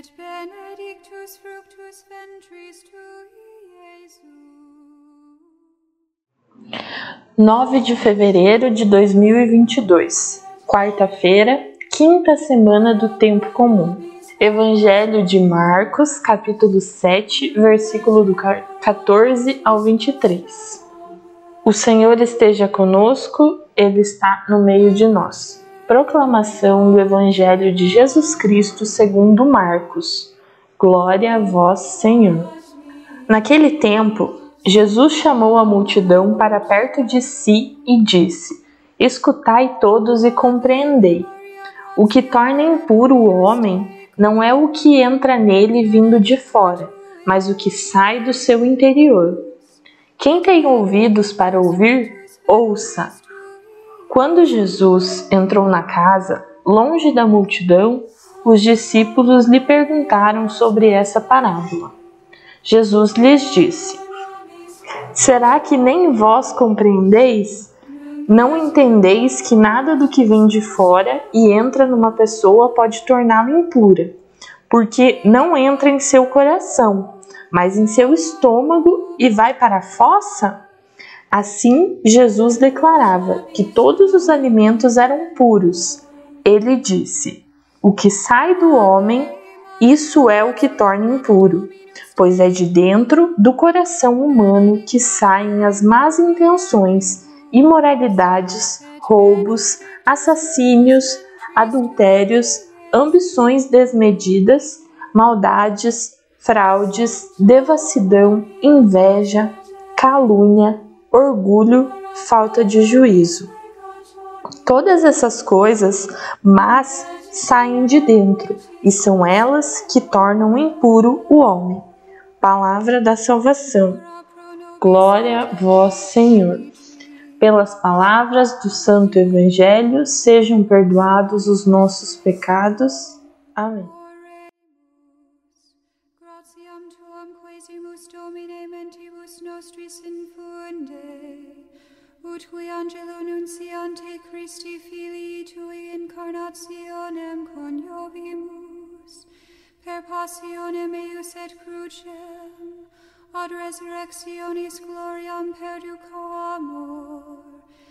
et benedictus fructus ventris tui, Jesus. 9 de fevereiro de 2022, quarta-feira, quinta semana do tempo comum. Evangelho de Marcos, capítulo 7, versículo do 14 ao 23. O Senhor esteja conosco, ele está no meio de nós. Proclamação do Evangelho de Jesus Cristo segundo Marcos. Glória a vós, Senhor. Naquele tempo, Jesus chamou a multidão para perto de si e disse: Escutai todos e compreendei. O que torna impuro o homem não é o que entra nele vindo de fora, mas o que sai do seu interior. Quem tem ouvidos para ouvir, ouça. Quando Jesus entrou na casa, longe da multidão, os discípulos lhe perguntaram sobre essa parábola. Jesus lhes disse: Será que nem vós compreendeis? Não entendeis que nada do que vem de fora e entra numa pessoa pode torná-la impura, porque não entra em seu coração, mas em seu estômago e vai para a fossa? Assim, Jesus declarava que todos os alimentos eram puros. Ele disse: O que sai do homem, isso é o que torna impuro, pois é de dentro do coração humano que saem as más intenções imoralidades, roubos, assassínios, adultérios, ambições desmedidas, maldades, fraudes, devassidão, inveja, calúnia, orgulho, falta de juízo. Todas essas coisas mas saem de dentro e são elas que tornam impuro o homem. Palavra da salvação. Glória a vós, Senhor pelas palavras do Santo Evangelho, sejam perdoados os nossos pecados. Amém. Tuam quesimus Domine mentibus nostris infunde, ut qui angelo nunciante Christi Filii tui incarnationem coniovimus, per passionem eius et crucem, ad resurrectionis gloriam perduco amor, per